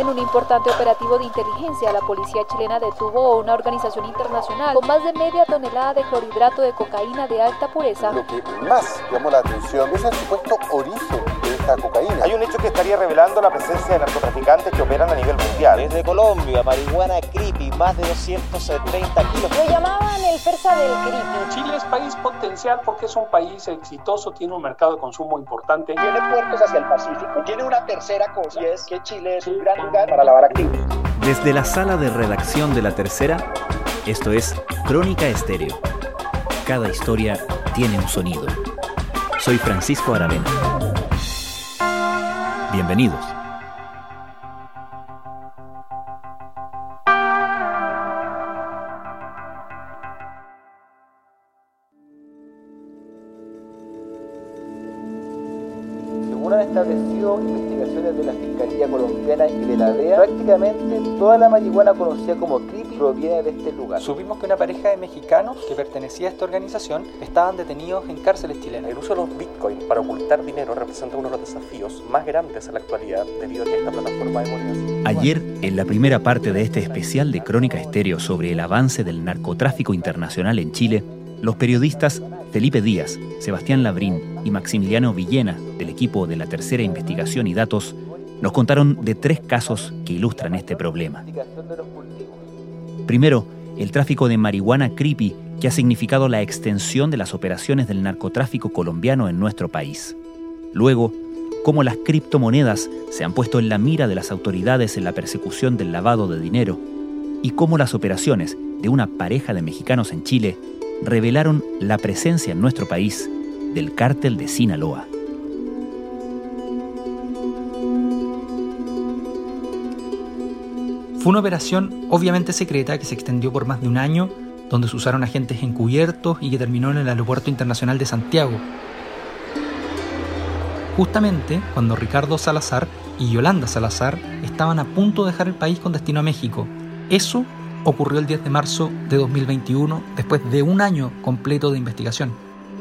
En un importante operativo de inteligencia, la policía chilena detuvo a una organización internacional con más de media tonelada de clorhidrato de cocaína de alta pureza. Lo que más llamó la atención es el supuesto origen esta cocaína. Hay un hecho que estaría revelando la presencia de narcotraficantes que operan a nivel mundial. Desde Colombia, marihuana creepy, más de 230 kilos. Lo llamaban el persa del creepy. Chile es país potencial porque es un país exitoso, tiene un mercado de consumo importante. Tiene puertos hacia el Pacífico. Tiene una tercera cosa y es que Chile es un gran lugar para lavar activos. Desde la sala de redacción de La Tercera, esto es Crónica Estéreo. Cada historia tiene un sonido. Soy Francisco Aravena. Bienvenidos. Según han establecido investigaciones de la Fiscalía Colombiana y de la DEA, prácticamente toda la marihuana conocida como proviene de este lugar. Supimos que una pareja de mexicanos que pertenecía a esta organización estaban detenidos en cárceles chilenas. El uso de los bitcoins para ocultar dinero representa uno de los desafíos más grandes en la actualidad debido a que esta plataforma de monedas. Ayer, en la primera parte de este especial de Crónica Estéreo sobre el avance del narcotráfico internacional en Chile, los periodistas Felipe Díaz, Sebastián Labrín y Maximiliano Villena, del equipo de la Tercera Investigación y Datos, nos contaron de tres casos que ilustran este problema. Primero, el tráfico de marihuana creepy, que ha significado la extensión de las operaciones del narcotráfico colombiano en nuestro país. Luego, cómo las criptomonedas se han puesto en la mira de las autoridades en la persecución del lavado de dinero y cómo las operaciones de una pareja de mexicanos en Chile revelaron la presencia en nuestro país del cártel de Sinaloa. Fue una operación obviamente secreta que se extendió por más de un año, donde se usaron agentes encubiertos y que terminó en el Aeropuerto Internacional de Santiago. Justamente cuando Ricardo Salazar y Yolanda Salazar estaban a punto de dejar el país con destino a México. Eso ocurrió el 10 de marzo de 2021, después de un año completo de investigación.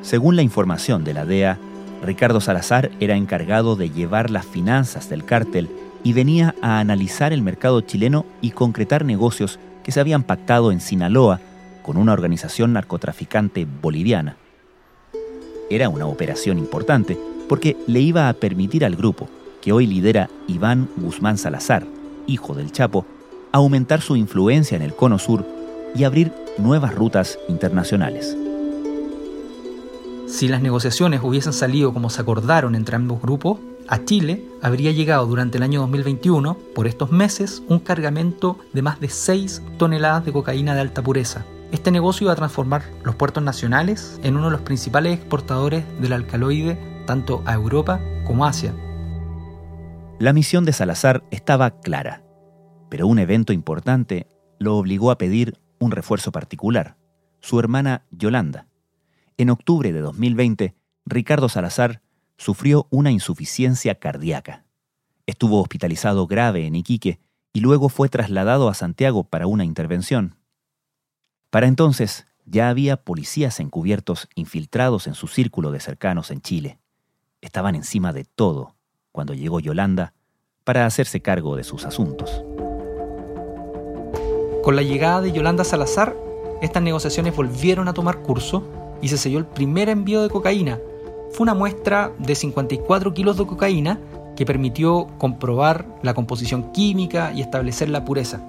Según la información de la DEA, Ricardo Salazar era encargado de llevar las finanzas del cártel y venía a analizar el mercado chileno y concretar negocios que se habían pactado en Sinaloa con una organización narcotraficante boliviana. Era una operación importante porque le iba a permitir al grupo, que hoy lidera Iván Guzmán Salazar, hijo del Chapo, aumentar su influencia en el Cono Sur y abrir nuevas rutas internacionales. Si las negociaciones hubiesen salido como se acordaron entre ambos grupos, a Chile habría llegado durante el año 2021, por estos meses, un cargamento de más de 6 toneladas de cocaína de alta pureza. Este negocio iba a transformar los puertos nacionales en uno de los principales exportadores del alcaloide tanto a Europa como a Asia. La misión de Salazar estaba clara, pero un evento importante lo obligó a pedir un refuerzo particular, su hermana Yolanda. En octubre de 2020, Ricardo Salazar sufrió una insuficiencia cardíaca. Estuvo hospitalizado grave en Iquique y luego fue trasladado a Santiago para una intervención. Para entonces ya había policías encubiertos infiltrados en su círculo de cercanos en Chile. Estaban encima de todo cuando llegó Yolanda para hacerse cargo de sus asuntos. Con la llegada de Yolanda Salazar, estas negociaciones volvieron a tomar curso y se selló el primer envío de cocaína. Fue una muestra de 54 kilos de cocaína que permitió comprobar la composición química y establecer la pureza.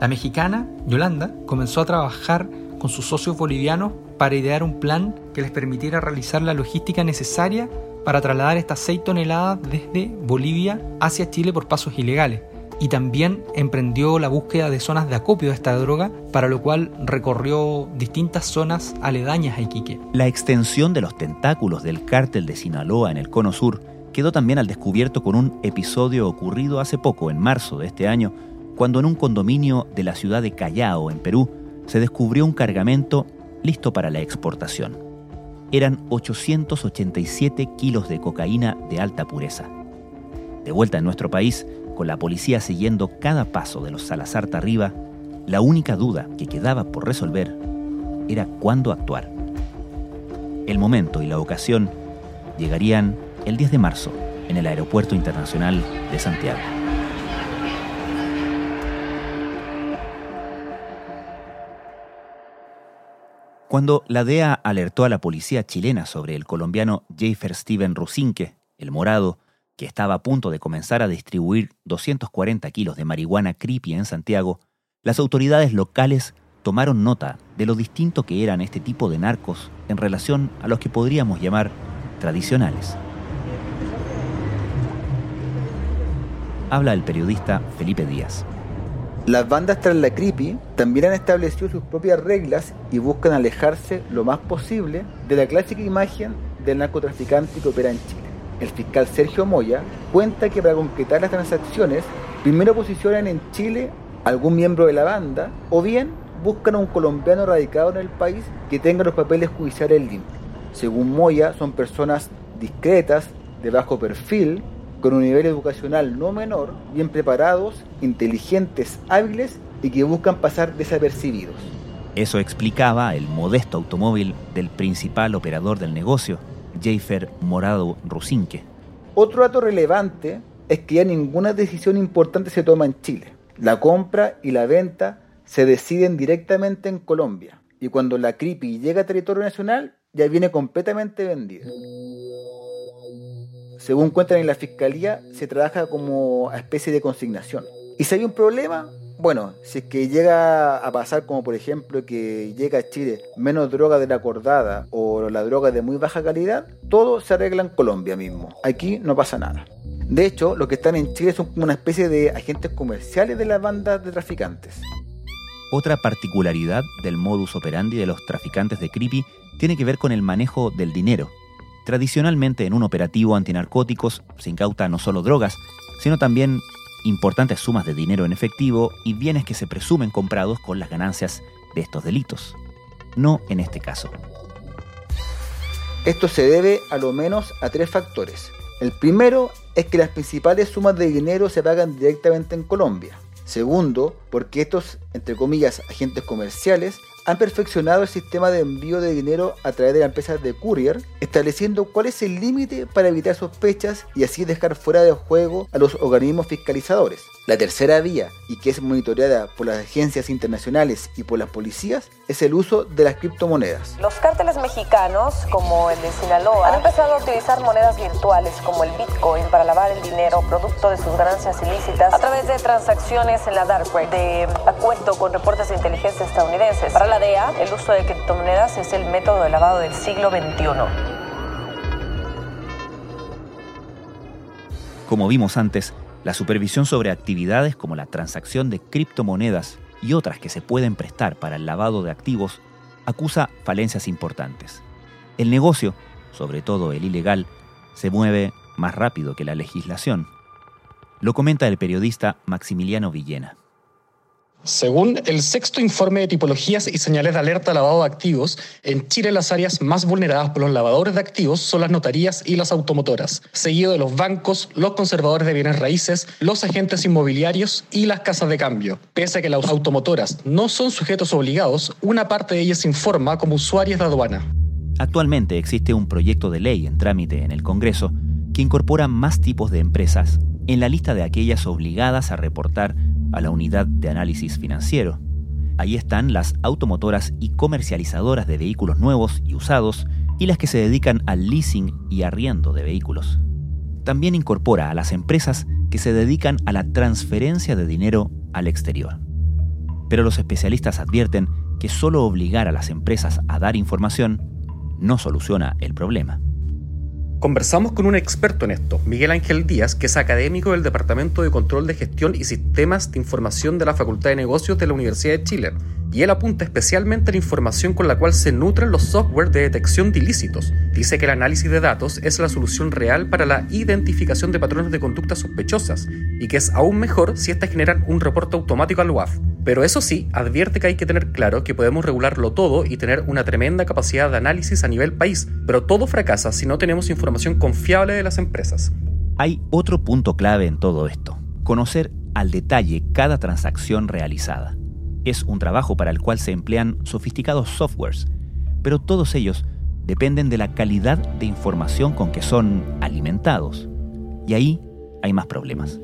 La mexicana, Yolanda, comenzó a trabajar con sus socios bolivianos para idear un plan que les permitiera realizar la logística necesaria para trasladar estas 6 toneladas desde Bolivia hacia Chile por pasos ilegales y también emprendió la búsqueda de zonas de acopio de esta droga, para lo cual recorrió distintas zonas aledañas a Iquique. La extensión de los tentáculos del cártel de Sinaloa en el Cono Sur quedó también al descubierto con un episodio ocurrido hace poco, en marzo de este año, cuando en un condominio de la ciudad de Callao, en Perú, se descubrió un cargamento listo para la exportación. Eran 887 kilos de cocaína de alta pureza. De vuelta en nuestro país, con la policía siguiendo cada paso de los Salazar arriba, la única duda que quedaba por resolver era cuándo actuar. El momento y la ocasión llegarían el 10 de marzo en el Aeropuerto Internacional de Santiago. Cuando la DEA alertó a la policía chilena sobre el colombiano Jeffer Steven Rusinque, el morado, que estaba a punto de comenzar a distribuir 240 kilos de marihuana creepy en Santiago, las autoridades locales tomaron nota de lo distinto que eran este tipo de narcos en relación a los que podríamos llamar tradicionales. Habla el periodista Felipe Díaz. Las bandas tras la creepy también han establecido sus propias reglas y buscan alejarse lo más posible de la clásica imagen del narcotraficante que opera en Chile. El fiscal Sergio Moya cuenta que para concretar las transacciones, primero posicionan en Chile algún miembro de la banda o bien buscan a un colombiano radicado en el país que tenga los papeles judiciales limpios. Según Moya, son personas discretas, de bajo perfil, con un nivel educacional no menor, bien preparados, inteligentes, hábiles y que buscan pasar desapercibidos. Eso explicaba el modesto automóvil del principal operador del negocio, Jafer Morado Rusinque. Otro dato relevante es que ya ninguna decisión importante se toma en Chile. La compra y la venta se deciden directamente en Colombia. Y cuando la creepy llega a territorio nacional, ya viene completamente vendida. Según cuentan en la fiscalía, se trabaja como especie de consignación. Y si hay un problema, bueno, si es que llega a pasar como por ejemplo que llega a Chile menos droga de la acordada o la droga de muy baja calidad, todo se arregla en Colombia mismo. Aquí no pasa nada. De hecho, los que están en Chile son como una especie de agentes comerciales de las bandas de traficantes. Otra particularidad del modus operandi de los traficantes de creepy tiene que ver con el manejo del dinero. Tradicionalmente en un operativo antinarcóticos se incauta no solo drogas, sino también importantes sumas de dinero en efectivo y bienes que se presumen comprados con las ganancias de estos delitos. No en este caso. Esto se debe a lo menos a tres factores. El primero es que las principales sumas de dinero se pagan directamente en Colombia. Segundo, porque estos, entre comillas, agentes comerciales han perfeccionado el sistema de envío de dinero a través de la empresa de courier, estableciendo cuál es el límite para evitar sospechas y así dejar fuera de juego a los organismos fiscalizadores. La tercera vía, y que es monitoreada por las agencias internacionales y por las policías, es el uso de las criptomonedas. Los cárteles mexicanos, como el de Sinaloa, han empezado a utilizar monedas virtuales como el Bitcoin para lavar el dinero producto de sus ganancias ilícitas a través de transacciones en la dark web, acuerdo con reportes de inteligencia estadounidenses. Para la DEA, el uso de criptomonedas es el método de lavado del siglo XXI. Como vimos antes, la supervisión sobre actividades como la transacción de criptomonedas y otras que se pueden prestar para el lavado de activos acusa falencias importantes. El negocio, sobre todo el ilegal, se mueve más rápido que la legislación. Lo comenta el periodista Maximiliano Villena. Según el sexto informe de tipologías y señales de alerta lavado de activos, en Chile las áreas más vulneradas por los lavadores de activos son las notarías y las automotoras, seguido de los bancos, los conservadores de bienes raíces, los agentes inmobiliarios y las casas de cambio. Pese a que las automotoras no son sujetos obligados, una parte de ellas informa como usuarias de aduana. Actualmente existe un proyecto de ley en trámite en el Congreso que incorpora más tipos de empresas en la lista de aquellas obligadas a reportar a la unidad de análisis financiero. Ahí están las automotoras y comercializadoras de vehículos nuevos y usados y las que se dedican al leasing y arriendo de vehículos. También incorpora a las empresas que se dedican a la transferencia de dinero al exterior. Pero los especialistas advierten que solo obligar a las empresas a dar información no soluciona el problema. Conversamos con un experto en esto, Miguel Ángel Díaz, que es académico del Departamento de Control de Gestión y Sistemas de Información de la Facultad de Negocios de la Universidad de Chile, y él apunta especialmente a la información con la cual se nutren los software de detección de ilícitos. Dice que el análisis de datos es la solución real para la identificación de patrones de conductas sospechosas, y que es aún mejor si éstas generan un reporte automático al UAF. Pero eso sí, advierte que hay que tener claro que podemos regularlo todo y tener una tremenda capacidad de análisis a nivel país, pero todo fracasa si no tenemos información confiable de las empresas. Hay otro punto clave en todo esto, conocer al detalle cada transacción realizada. Es un trabajo para el cual se emplean sofisticados softwares, pero todos ellos dependen de la calidad de información con que son alimentados. Y ahí hay más problemas.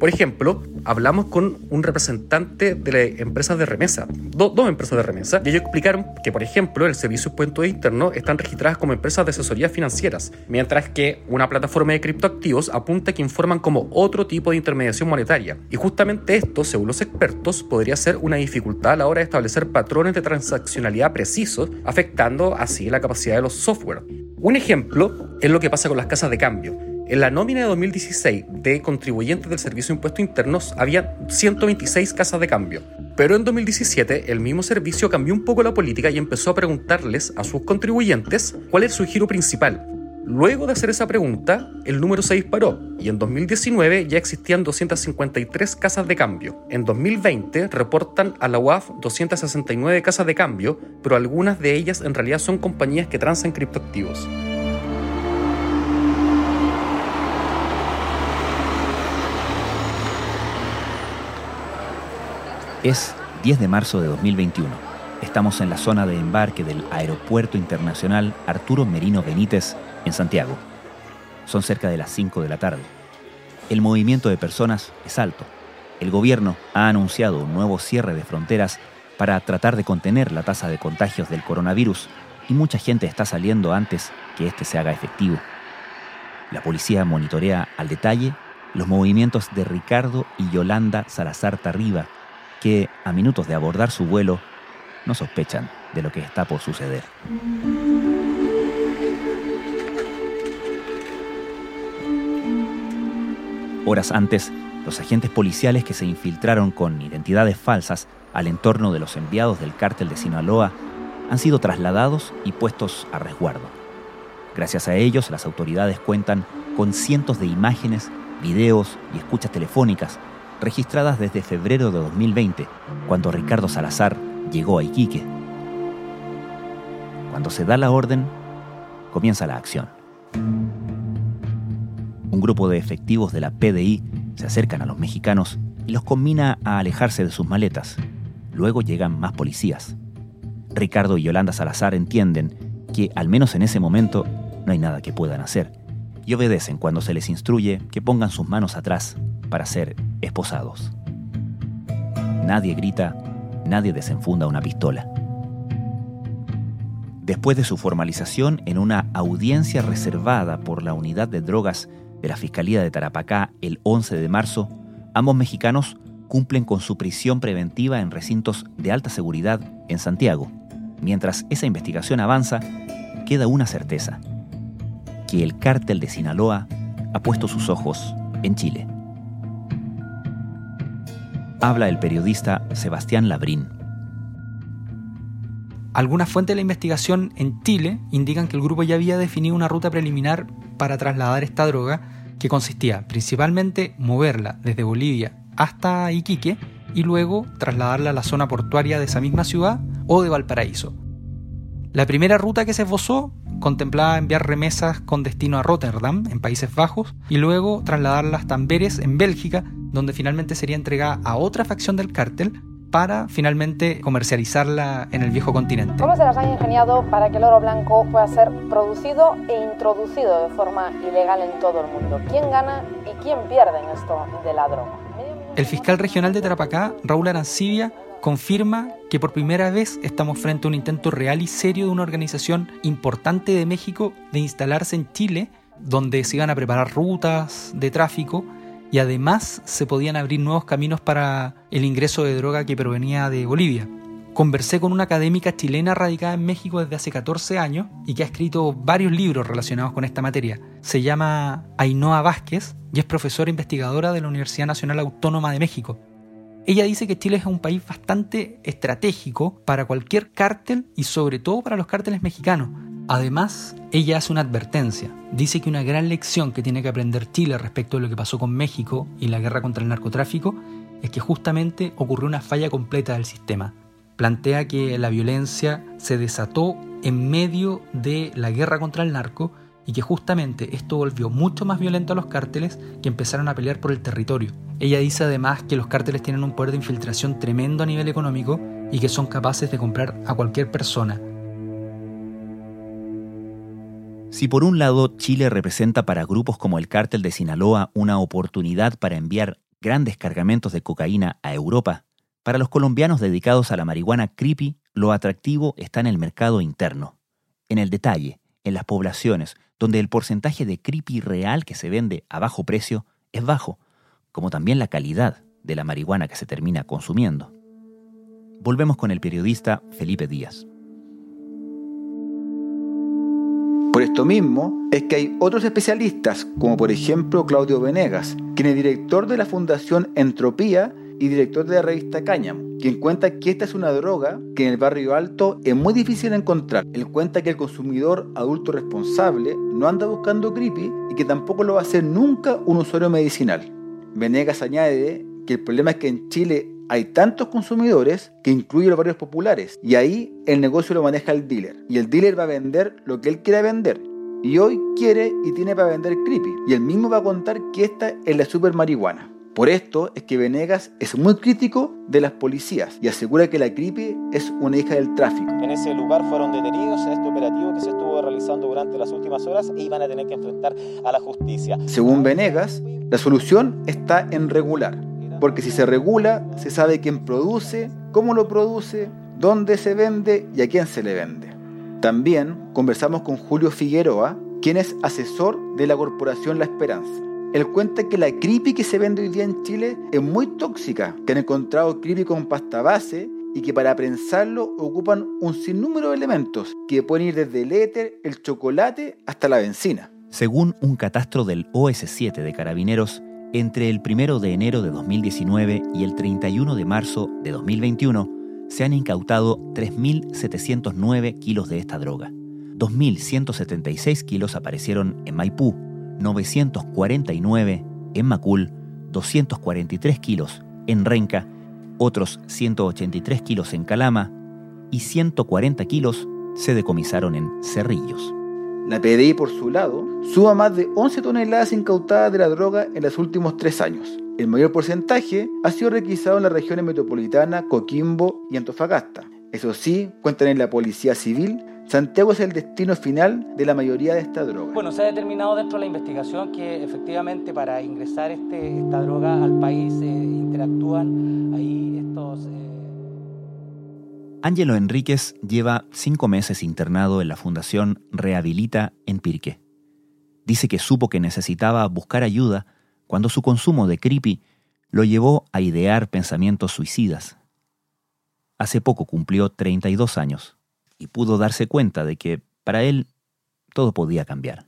Por ejemplo, hablamos con un representante de la empresa de remesa, dos empresas de remesa, y ellos explicaron que, por ejemplo, el servicio de interno están registradas como empresas de asesoría financieras, mientras que una plataforma de criptoactivos apunta que informan como otro tipo de intermediación monetaria. Y justamente esto, según los expertos, podría ser una dificultad a la hora de establecer patrones de transaccionalidad precisos, afectando así la capacidad de los software. Un ejemplo es lo que pasa con las casas de cambio. En la nómina de 2016 de contribuyentes del Servicio de Impuestos Internos había 126 casas de cambio. Pero en 2017 el mismo servicio cambió un poco la política y empezó a preguntarles a sus contribuyentes cuál es su giro principal. Luego de hacer esa pregunta, el número se disparó y en 2019 ya existían 253 casas de cambio. En 2020 reportan a la UAF 269 casas de cambio, pero algunas de ellas en realidad son compañías que transan criptoactivos. Es 10 de marzo de 2021. Estamos en la zona de embarque del Aeropuerto Internacional Arturo Merino Benítez en Santiago. Son cerca de las 5 de la tarde. El movimiento de personas es alto. El gobierno ha anunciado un nuevo cierre de fronteras para tratar de contener la tasa de contagios del coronavirus y mucha gente está saliendo antes que este se haga efectivo. La policía monitorea al detalle los movimientos de Ricardo y Yolanda Salazar Tarriba, que, a minutos de abordar su vuelo, no sospechan de lo que está por suceder. Horas antes, los agentes policiales que se infiltraron con identidades falsas al entorno de los enviados del cártel de Sinaloa han sido trasladados y puestos a resguardo. Gracias a ellos, las autoridades cuentan con cientos de imágenes, videos y escuchas telefónicas registradas desde febrero de 2020, cuando Ricardo Salazar llegó a Iquique. Cuando se da la orden, comienza la acción. Un grupo de efectivos de la PDI se acercan a los mexicanos y los combina a alejarse de sus maletas. Luego llegan más policías. Ricardo y Yolanda Salazar entienden que, al menos en ese momento, no hay nada que puedan hacer, y obedecen cuando se les instruye que pongan sus manos atrás para ser esposados. Nadie grita, nadie desenfunda una pistola. Después de su formalización en una audiencia reservada por la unidad de drogas de la Fiscalía de Tarapacá el 11 de marzo, ambos mexicanos cumplen con su prisión preventiva en recintos de alta seguridad en Santiago. Mientras esa investigación avanza, queda una certeza, que el cártel de Sinaloa ha puesto sus ojos en Chile habla el periodista Sebastián Labrín. Algunas fuentes de la investigación en Chile indican que el grupo ya había definido una ruta preliminar para trasladar esta droga que consistía principalmente moverla desde Bolivia hasta Iquique y luego trasladarla a la zona portuaria de esa misma ciudad o de Valparaíso. La primera ruta que se esbozó contemplaba enviar remesas con destino a Rotterdam, en Países Bajos, y luego trasladarlas a Amberes, en Bélgica, donde finalmente sería entregada a otra facción del cártel para finalmente comercializarla en el viejo continente. ¿Cómo se las han ingeniado para que el oro blanco pueda ser producido e introducido de forma ilegal en todo el mundo? ¿Quién gana y quién pierde en esto de la droga? El fiscal regional de Tarapacá, Raúl Arancibia, confirma que por primera vez estamos frente a un intento real y serio de una organización importante de México de instalarse en Chile, donde se iban a preparar rutas de tráfico y además se podían abrir nuevos caminos para el ingreso de droga que provenía de Bolivia. Conversé con una académica chilena radicada en México desde hace 14 años y que ha escrito varios libros relacionados con esta materia. Se llama Ainhoa Vázquez y es profesora investigadora de la Universidad Nacional Autónoma de México. Ella dice que Chile es un país bastante estratégico para cualquier cártel y sobre todo para los cárteles mexicanos. Además, ella hace una advertencia. Dice que una gran lección que tiene que aprender Chile respecto de lo que pasó con México y la guerra contra el narcotráfico es que justamente ocurrió una falla completa del sistema. Plantea que la violencia se desató en medio de la guerra contra el narco y que justamente esto volvió mucho más violento a los cárteles que empezaron a pelear por el territorio. Ella dice además que los cárteles tienen un poder de infiltración tremendo a nivel económico y que son capaces de comprar a cualquier persona. Si por un lado Chile representa para grupos como el cártel de Sinaloa una oportunidad para enviar grandes cargamentos de cocaína a Europa, para los colombianos dedicados a la marihuana creepy, lo atractivo está en el mercado interno, en el detalle, en las poblaciones, donde el porcentaje de creepy real que se vende a bajo precio es bajo, como también la calidad de la marihuana que se termina consumiendo. Volvemos con el periodista Felipe Díaz. Por esto mismo es que hay otros especialistas, como por ejemplo Claudio Venegas, quien es director de la Fundación Entropía y director de la revista Cáñamo, quien cuenta que esta es una droga que en el barrio alto es muy difícil de encontrar. Él cuenta que el consumidor adulto responsable no anda buscando creepy y que tampoco lo va a hacer nunca un usuario medicinal. Venegas añade que el problema es que en Chile hay tantos consumidores que incluye los barrios populares y ahí el negocio lo maneja el dealer y el dealer va a vender lo que él quiera vender y hoy quiere y tiene para vender creepy y él mismo va a contar que esta es la super marihuana. Por esto es que Venegas es muy crítico de las policías y asegura que la creepy es una hija del tráfico. En ese lugar fueron detenidos en este operativo que se estuvo realizando durante las últimas horas e iban a tener que enfrentar a la justicia. Según Venegas, la solución está en regular porque si se regula, se sabe quién produce, cómo lo produce, dónde se vende y a quién se le vende. También conversamos con Julio Figueroa, quien es asesor de la corporación La Esperanza. Él cuenta que la creepy que se vende hoy día en Chile es muy tóxica, que han encontrado creepy con pasta base y que para prensarlo ocupan un sinnúmero de elementos que pueden ir desde el éter, el chocolate hasta la benzina. Según un catastro del OS7 de Carabineros, entre el 1 de enero de 2019 y el 31 de marzo de 2021 se han incautado 3.709 kilos de esta droga. 2.176 kilos aparecieron en Maipú, 949 en Macul, 243 kilos en Renca, otros 183 kilos en Calama y 140 kilos se decomisaron en Cerrillos. La PDI, por su lado, suma más de 11 toneladas incautadas de la droga en los últimos tres años. El mayor porcentaje ha sido requisado en las regiones metropolitanas, Coquimbo y Antofagasta. Eso sí, cuentan en la Policía Civil, Santiago es el destino final de la mayoría de esta droga. Bueno, se ha determinado dentro de la investigación que efectivamente para ingresar este, esta droga al país eh, interactúan ahí estos... Eh, Ángelo Enríquez lleva cinco meses internado en la Fundación Rehabilita en Pirque. Dice que supo que necesitaba buscar ayuda cuando su consumo de creepy lo llevó a idear pensamientos suicidas. Hace poco cumplió 32 años y pudo darse cuenta de que para él todo podía cambiar.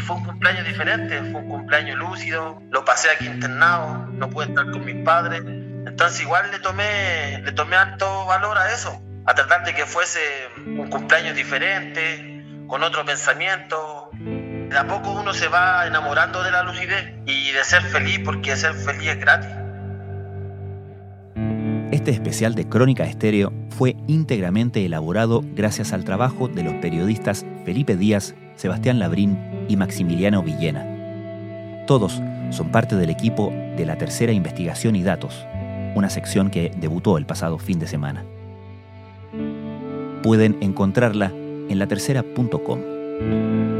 Fue un cumpleaños diferente, fue un cumpleaños lúcido, lo pasé aquí internado, no pude estar con mis padres. Entonces igual le tomé, le tomé alto valor a eso, a tratar de que fuese un cumpleaños diferente, con otro pensamiento. De a poco uno se va enamorando de la lucidez y de ser feliz, porque ser feliz es gratis. Este especial de Crónica Estéreo fue íntegramente elaborado gracias al trabajo de los periodistas Felipe Díaz, Sebastián Labrín y Maximiliano Villena. Todos son parte del equipo de la Tercera Investigación y Datos, una sección que debutó el pasado fin de semana. Pueden encontrarla en latercera.com.